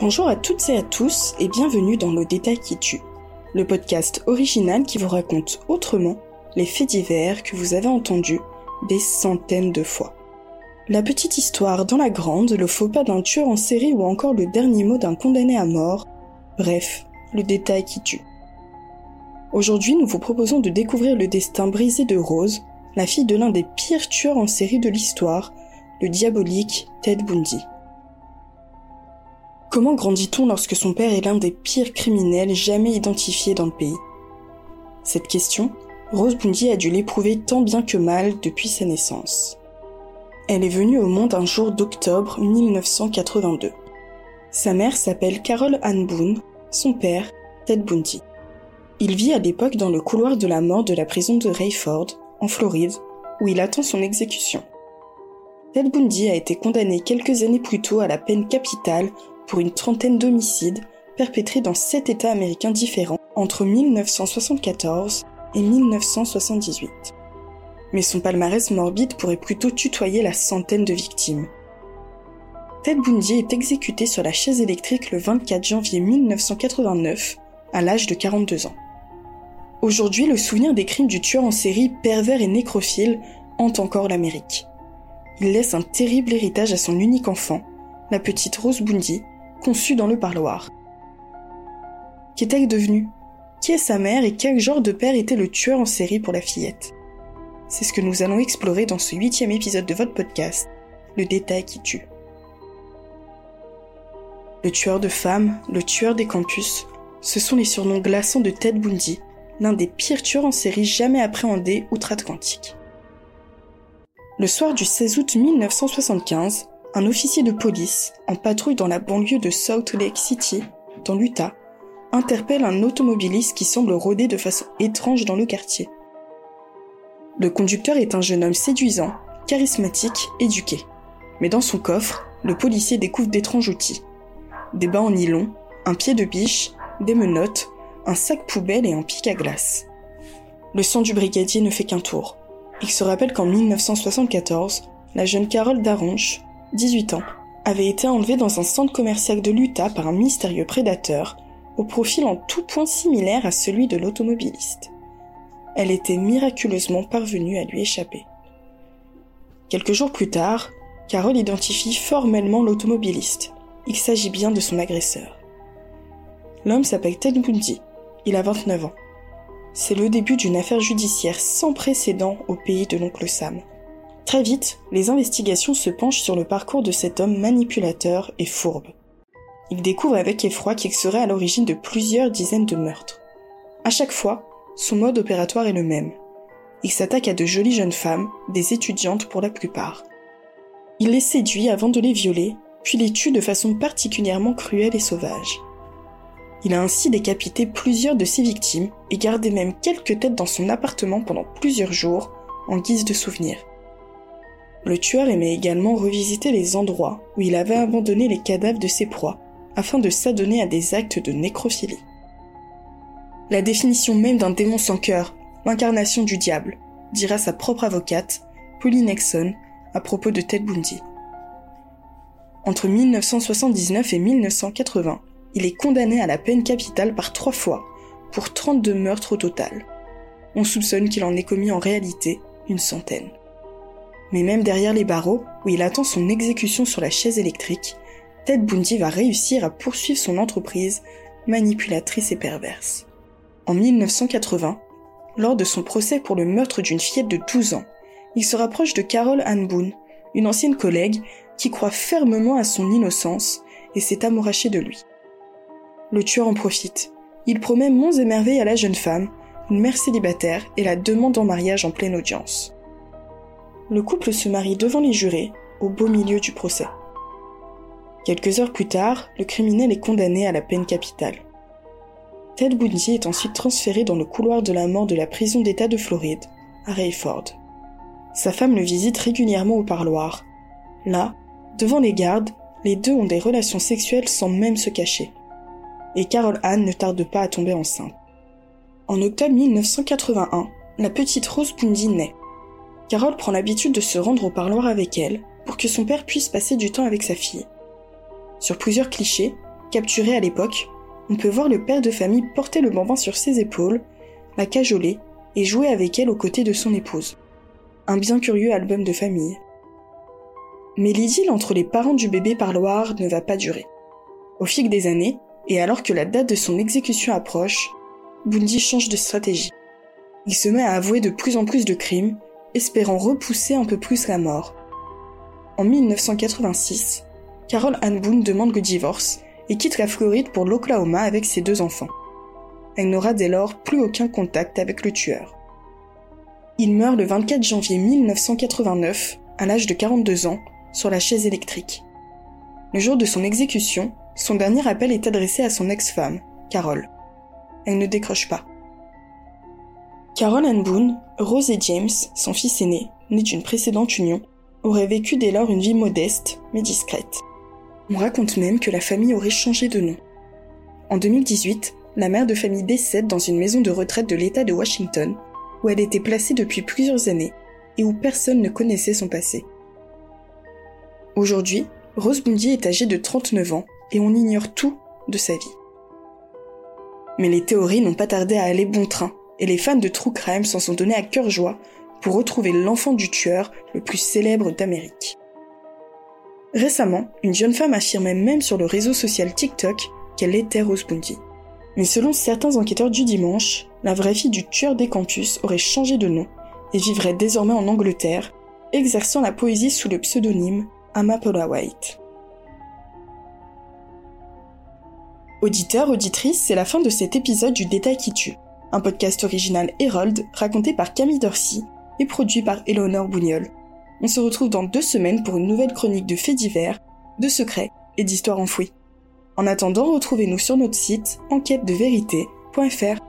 Bonjour à toutes et à tous et bienvenue dans Le Détail qui tue, le podcast original qui vous raconte autrement les faits divers que vous avez entendus des centaines de fois. La petite histoire dans la grande, le faux pas d'un tueur en série ou encore le dernier mot d'un condamné à mort, bref, le détail qui tue. Aujourd'hui, nous vous proposons de découvrir le destin brisé de Rose, la fille de l'un des pires tueurs en série de l'histoire, le diabolique Ted Bundy. Comment grandit-on lorsque son père est l'un des pires criminels jamais identifiés dans le pays? Cette question, Rose Bundy a dû l'éprouver tant bien que mal depuis sa naissance. Elle est venue au monde un jour d'octobre 1982. Sa mère s'appelle Carol Ann Boone, son père, Ted Bundy. Il vit à l'époque dans le couloir de la mort de la prison de Rayford, en Floride, où il attend son exécution. Ted Bundy a été condamné quelques années plus tôt à la peine capitale pour une trentaine d'homicides perpétrés dans sept États américains différents entre 1974 et 1978. Mais son palmarès morbide pourrait plutôt tutoyer la centaine de victimes. Ted Bundy est exécuté sur la chaise électrique le 24 janvier 1989, à l'âge de 42 ans. Aujourd'hui, le souvenir des crimes du tueur en série pervers et nécrophile hante encore l'Amérique. Il laisse un terrible héritage à son unique enfant, la petite Rose Bundy, conçu dans le parloir. Qu'est-elle devenue Qui est sa mère et quel genre de père était le tueur en série pour la fillette? C'est ce que nous allons explorer dans ce huitième épisode de votre podcast, Le détail qui tue. Le tueur de femmes, le tueur des campus, ce sont les surnoms glaçants de Ted Bundy, l'un des pires tueurs en série jamais appréhendés outre-Atlantique. Le soir du 16 août 1975, un officier de police, en patrouille dans la banlieue de Salt Lake City, dans l'Utah, interpelle un automobiliste qui semble rôder de façon étrange dans le quartier. Le conducteur est un jeune homme séduisant, charismatique, éduqué. Mais dans son coffre, le policier découvre d'étranges outils. Des bas en nylon, un pied de biche, des menottes, un sac poubelle et un pic à glace. Le sang du brigadier ne fait qu'un tour. Il se rappelle qu'en 1974, la jeune Carole Daronche, 18 ans, avait été enlevée dans un centre commercial de l'Utah par un mystérieux prédateur, au profil en tout point similaire à celui de l'automobiliste. Elle était miraculeusement parvenue à lui échapper. Quelques jours plus tard, Carole identifie formellement l'automobiliste. Il s'agit bien de son agresseur. L'homme s'appelle Ted Bundy. Il a 29 ans. C'est le début d'une affaire judiciaire sans précédent au pays de l'oncle Sam. Très vite, les investigations se penchent sur le parcours de cet homme manipulateur et fourbe. Il découvre avec effroi qu'il serait à l'origine de plusieurs dizaines de meurtres. À chaque fois, son mode opératoire est le même. Il s'attaque à de jolies jeunes femmes, des étudiantes pour la plupart. Il les séduit avant de les violer, puis les tue de façon particulièrement cruelle et sauvage. Il a ainsi décapité plusieurs de ses victimes et gardé même quelques têtes dans son appartement pendant plusieurs jours en guise de souvenir. Le tueur aimait également revisiter les endroits où il avait abandonné les cadavres de ses proies afin de s'adonner à des actes de nécrophilie. La définition même d'un démon sans cœur, l'incarnation du diable, dira sa propre avocate, Pauline Nexon, à propos de Ted Bundy. Entre 1979 et 1980, il est condamné à la peine capitale par trois fois, pour 32 meurtres au total. On soupçonne qu'il en ait commis en réalité une centaine. Mais même derrière les barreaux, où il attend son exécution sur la chaise électrique, Ted Bundy va réussir à poursuivre son entreprise manipulatrice et perverse. En 1980, lors de son procès pour le meurtre d'une fillette de 12 ans, il se rapproche de Carol Ann Boone, une ancienne collègue qui croit fermement à son innocence et s'est amourachée de lui. Le tueur en profite. Il promet monts et merveilles à la jeune femme, une mère célibataire, et la demande en mariage en pleine audience le couple se marie devant les jurés, au beau milieu du procès. Quelques heures plus tard, le criminel est condamné à la peine capitale. Ted Bundy est ensuite transféré dans le couloir de la mort de la prison d'État de Floride, à Rayford. Sa femme le visite régulièrement au parloir. Là, devant les gardes, les deux ont des relations sexuelles sans même se cacher. Et Carol Anne ne tarde pas à tomber enceinte. En octobre 1981, la petite Rose Bundy naît. Carole prend l'habitude de se rendre au parloir avec elle pour que son père puisse passer du temps avec sa fille. Sur plusieurs clichés, Capturé à l'époque, on peut voir le père de famille porter le bambin sur ses épaules, la cajoler et jouer avec elle aux côtés de son épouse. Un bien curieux album de famille. Mais l'idylle entre les parents du bébé parloir ne va pas durer. Au fil des années, et alors que la date de son exécution approche, Bundy change de stratégie. Il se met à avouer de plus en plus de crimes, espérant repousser un peu plus la mort. En 1986, Carol Ann Boone demande le divorce et quitte la Floride pour l'Oklahoma avec ses deux enfants. Elle n'aura dès lors plus aucun contact avec le tueur. Il meurt le 24 janvier 1989, à l'âge de 42 ans, sur la chaise électrique. Le jour de son exécution, son dernier appel est adressé à son ex-femme, Carol. Elle ne décroche pas. Carol Ann Boone, Rose et James, son fils aîné, né d'une précédente union, auraient vécu dès lors une vie modeste, mais discrète. On raconte même que la famille aurait changé de nom. En 2018, la mère de famille décède dans une maison de retraite de l'État de Washington, où elle était placée depuis plusieurs années et où personne ne connaissait son passé. Aujourd'hui, Rose Bundy est âgée de 39 ans et on ignore tout de sa vie. Mais les théories n'ont pas tardé à aller bon train, et les fans de True Crime s'en sont donnés à cœur joie pour retrouver l'enfant du tueur le plus célèbre d'Amérique. Récemment, une jeune femme affirmait même sur le réseau social TikTok qu'elle était Rose Bundy. Mais selon certains enquêteurs du dimanche, la vraie fille du tueur des campus aurait changé de nom et vivrait désormais en Angleterre, exerçant la poésie sous le pseudonyme Amapola White. Auditeurs, auditrices, c'est la fin de cet épisode du Détail qui tue, un podcast original Herald raconté par Camille Dorsey et produit par Eleanor Bougnol. On se retrouve dans deux semaines pour une nouvelle chronique de faits divers, de secrets et d'histoires enfouies. En attendant, retrouvez-nous sur notre site enquête-de-vérité.fr.